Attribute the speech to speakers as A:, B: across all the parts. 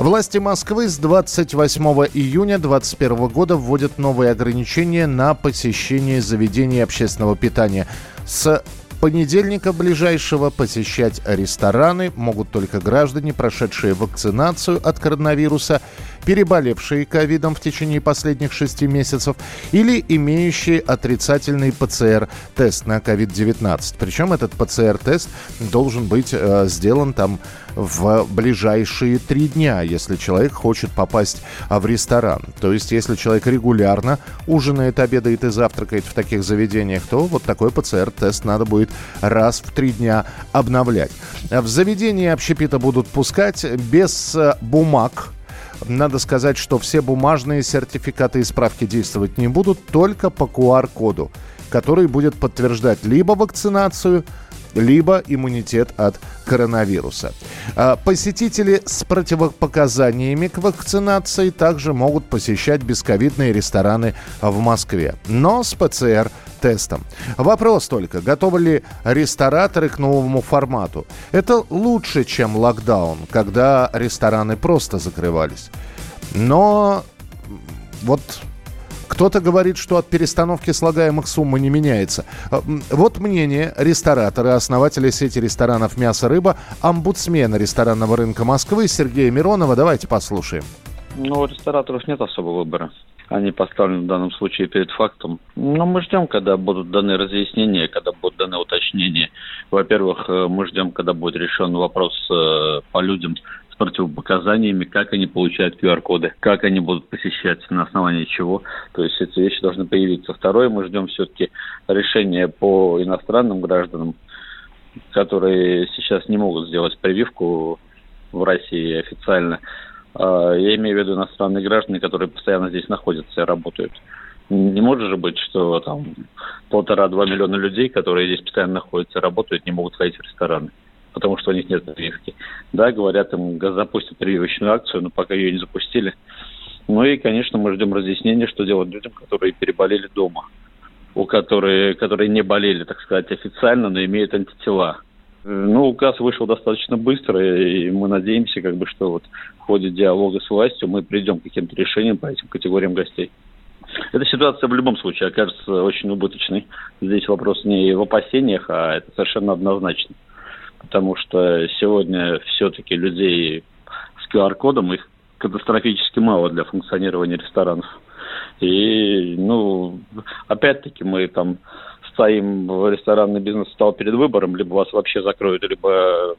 A: Власти Москвы с 28 июня 2021 года вводят новые ограничения на посещение заведений общественного питания. С понедельника ближайшего посещать рестораны могут только граждане, прошедшие вакцинацию от коронавируса, переболевшие ковидом в течение последних шести месяцев или имеющие отрицательный ПЦР-тест на COVID-19. Причем этот ПЦР-тест должен быть э, сделан там в ближайшие три дня, если человек хочет попасть а, в ресторан. То есть, если человек регулярно ужинает, обедает и завтракает в таких заведениях, то вот такой ПЦР-тест надо будет раз в три дня обновлять. В заведении общепита будут пускать без э, бумаг, надо сказать, что все бумажные сертификаты и справки действовать не будут, только по QR-коду, который будет подтверждать либо вакцинацию, либо иммунитет от коронавируса. А Посетители с противопоказаниями к вакцинации также могут посещать бесковидные рестораны в Москве, но с ПЦР тестом. Вопрос только, готовы ли рестораторы к новому формату? Это лучше, чем локдаун, когда рестораны просто закрывались. Но вот кто-то говорит, что от перестановки слагаемых сумма не меняется. А, Вот мнение ресторатора, основателя сети ресторанов «Мясо-рыба», омбудсмена ресторанного рынка Москвы Сергея Миронова. Давайте послушаем.
B: Ну, у рестораторов нет особого выбора. Они поставлены в данном случае перед фактом. Но мы ждем, когда будут даны разъяснения, когда будут даны уточнения. Во-первых, э, мы ждем, когда будет решен вопрос э, по людям с противопоказаниями, как они получают QR-коды, как они будут посещать, на основании чего. То есть эти вещи должны появиться. Второе, мы ждем все-таки решения по иностранным гражданам, которые сейчас не могут сделать прививку в России официально. А, Я имею в виду иностранные граждане, которые постоянно здесь находятся и работают. Не может же быть, что там полтора-два миллиона людей, которые здесь постоянно находятся и работают, не могут ходить в рестораны, потому что у них нет прививки. Да, говорят, им запустят прививочную акцию, но пока ее не запустили. Ну и, конечно, мы ждем разъяснения, что делать людям, которые переболели дома, у которые, которые не болели, так сказать, официально, но имеют антитела. Ну, указ вышел достаточно быстро, и мы надеемся, как бы, что вот в ходе диалога с властью мы придем к каким-то решениям по этим категориям гостей. Эта ситуация в любом случае окажется очень убыточной. Здесь вопрос не в опасениях, а это совершенно однозначно. Потому что сегодня все-таки людей с QR-кодом, их катастрофически мало для функционирования ресторанов. И, ну, опять-таки мы там стоим, ресторанный бизнес стал перед выбором, либо вас вообще закроют, либо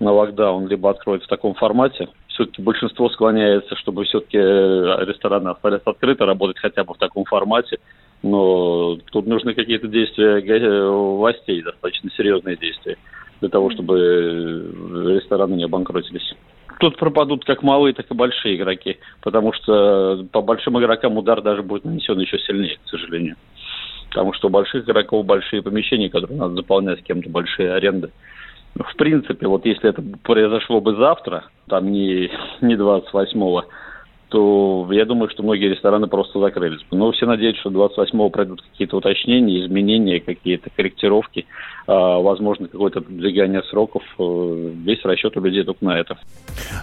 B: на локдаун, либо откроют в таком формате. Все-таки большинство склоняется, чтобы все-таки рестораны остались открыты, работать хотя бы в таком формате. Но тут нужны какие-то действия га- властей, достаточно серьезные действия, для того, чтобы рестораны не обанкротились. Тут пропадут как малые, так и большие игроки, потому что по большим игрокам удар даже будет нанесен еще сильнее, к сожалению. Потому что у больших игроков большие помещения, которые надо заполнять кем-то, большие аренды. В принципе, вот если это произошло бы завтра, там не, не 28-го, то я думаю, что многие рестораны просто закрылись. Но все надеются, что 28-го пройдут какие-то уточнения, изменения, какие-то корректировки, а, возможно, какое-то продвигание сроков. Э, Весь расчет у людей только на это.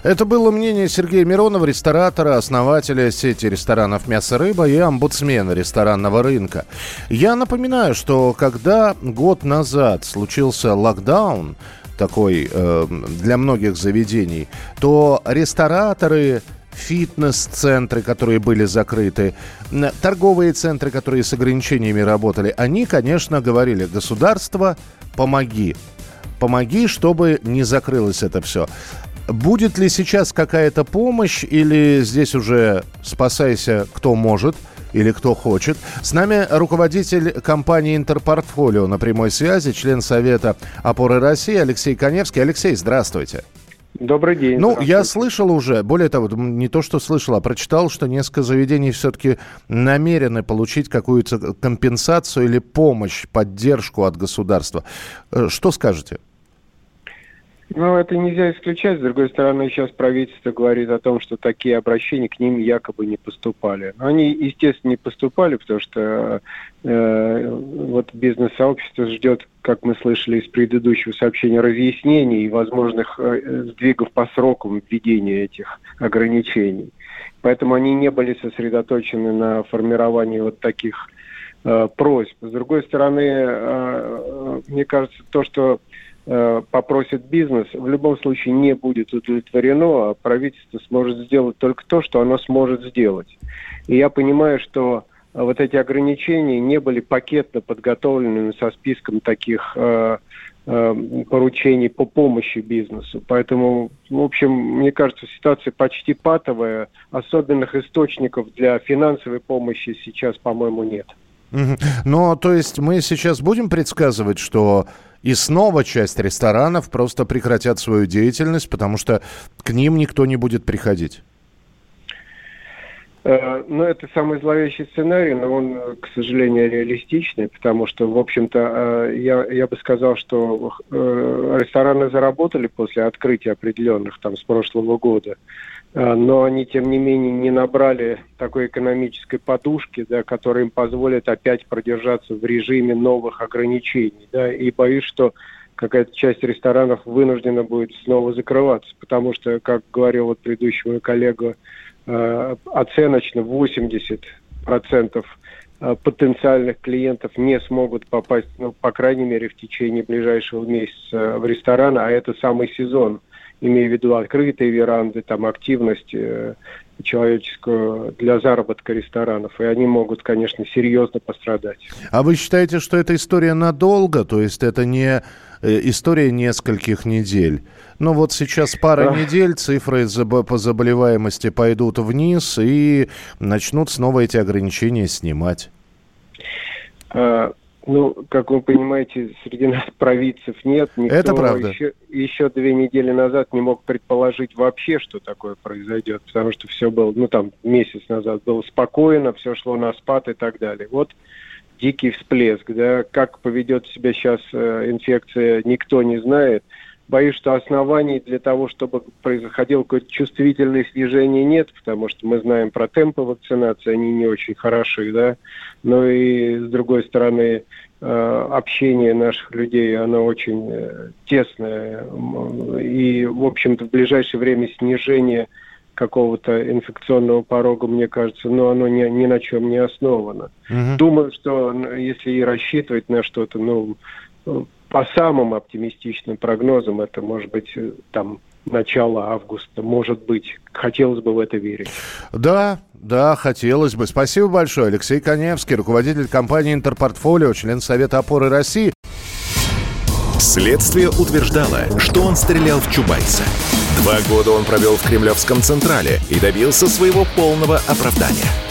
A: Это было мнение Сергея Миронова, ресторатора, основателя сети ресторанов «Мясо-рыба» и омбудсмена ресторанного рынка. Я напоминаю, что когда год назад случился локдаун, такой э, для многих заведений, то рестораторы, фитнес-центры, которые были закрыты, торговые центры, которые с ограничениями работали, они, конечно, говорили, государство, помоги. Помоги, чтобы не закрылось это все. Будет ли сейчас какая-то помощь или здесь уже спасайся кто может или кто хочет? С нами руководитель компании «Интерпортфолио» на прямой связи, член Совета опоры России Алексей Коневский. Алексей, здравствуйте.
C: Добрый день.
A: Ну, я слышал уже, более того, не то, что слышал, а прочитал, что несколько заведений все-таки намерены получить какую-то компенсацию или помощь, поддержку от государства. Э, что скажете?
C: Ну, это нельзя исключать. С другой стороны, сейчас правительство говорит о том, что такие обращения к ним якобы не поступали. Но они, естественно, не поступали, потому что э, вот бизнес-сообщество ждет, как мы слышали из предыдущего сообщения, разъяснений и возможных э, сдвигов по срокам введения этих ограничений. Поэтому они не были сосредоточены на формировании вот таких э, просьб. С другой стороны, э, э мне кажется, то, что попросит бизнес, в любом случае не будет удовлетворено, а правительство сможет сделать только то, что оно сможет сделать. И я понимаю, что э, вот эти ограничения не были пакетно подготовлены со списком таких э, э, поручений по помощи бизнесу. Поэтому, в общем, мне кажется, ситуация почти патовая. Особенных источников для финансовой помощи сейчас, по-моему, нет.
A: Но, то есть, мы сейчас будем предсказывать, что и снова часть ресторанов просто прекратят свою деятельность, потому что к ним никто не будет приходить.
C: Э, ну, это самый зловещий сценарий, но он, к сожалению, реалистичный, потому что, в общем-то, э, я, я бы сказал, что э, рестораны заработали после открытия определенных там с прошлого года. А, но они, тем не менее, не набрали такой экономической подушки, да, которая им позволит опять продержаться в режиме новых ограничений. Да, и боюсь, что какая-то часть ресторанов вынуждена будет снова закрываться, потому что, как говорил вот предыдущий мой коллега, э, оценочно 80% э, потенциальных клиентов не смогут попасть, ну, по крайней мере, в течение ближайшего месяца в ресторан, а это самый сезон – имею в виду открытые веранды, там активность э, человеческую для заработка ресторанов, и они могут, конечно, серьезно пострадать.
A: А вы считаете, что эта история надолго, то есть это не э, история нескольких недель? Ну вот сейчас пара а... недель, цифры по заболеваемости пойдут вниз и начнут снова эти ограничения снимать.
C: А, ну, как вы понимаете, среди нас провидцев нет.
A: Никто Это правда.
C: Еще, еще две недели назад не мог предположить вообще, что такое произойдет, потому что все было, ну там месяц назад было спокойно, все шло на спад и так далее. Вот дикий всплеск, да, как поведет себя сейчас э, инфекция, никто не знает боюсь, что оснований для того, чтобы происходило какое-то чувствительное снижение нет, потому что мы знаем про темпы вакцинации, они не очень хороши, да, но и с другой стороны э, общение наших людей, оно очень э, тесное, и, в общем-то, в ближайшее время снижение какого-то инфекционного порога, мне кажется, но оно ни, ни на чем не основано. Угу. Думаю, что если и рассчитывать на что-то, ну, по самым оптимистичным прогнозам, это может быть э, там начало августа, может быть. Хотелось бы в это верить.
A: Да, да, хотелось бы. Спасибо большое. Алексей Коневский, руководитель компании «Интерпортфолио», член Совета опоры России.
D: Следствие утверждало, что он стрелял в Чубайса. Два года он провел в Кремлевском Централе и добился своего полного оправдания –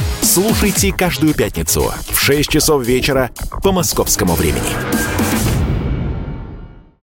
D: Слушайте каждую пятницу в 6 часов вечера по московскому времени.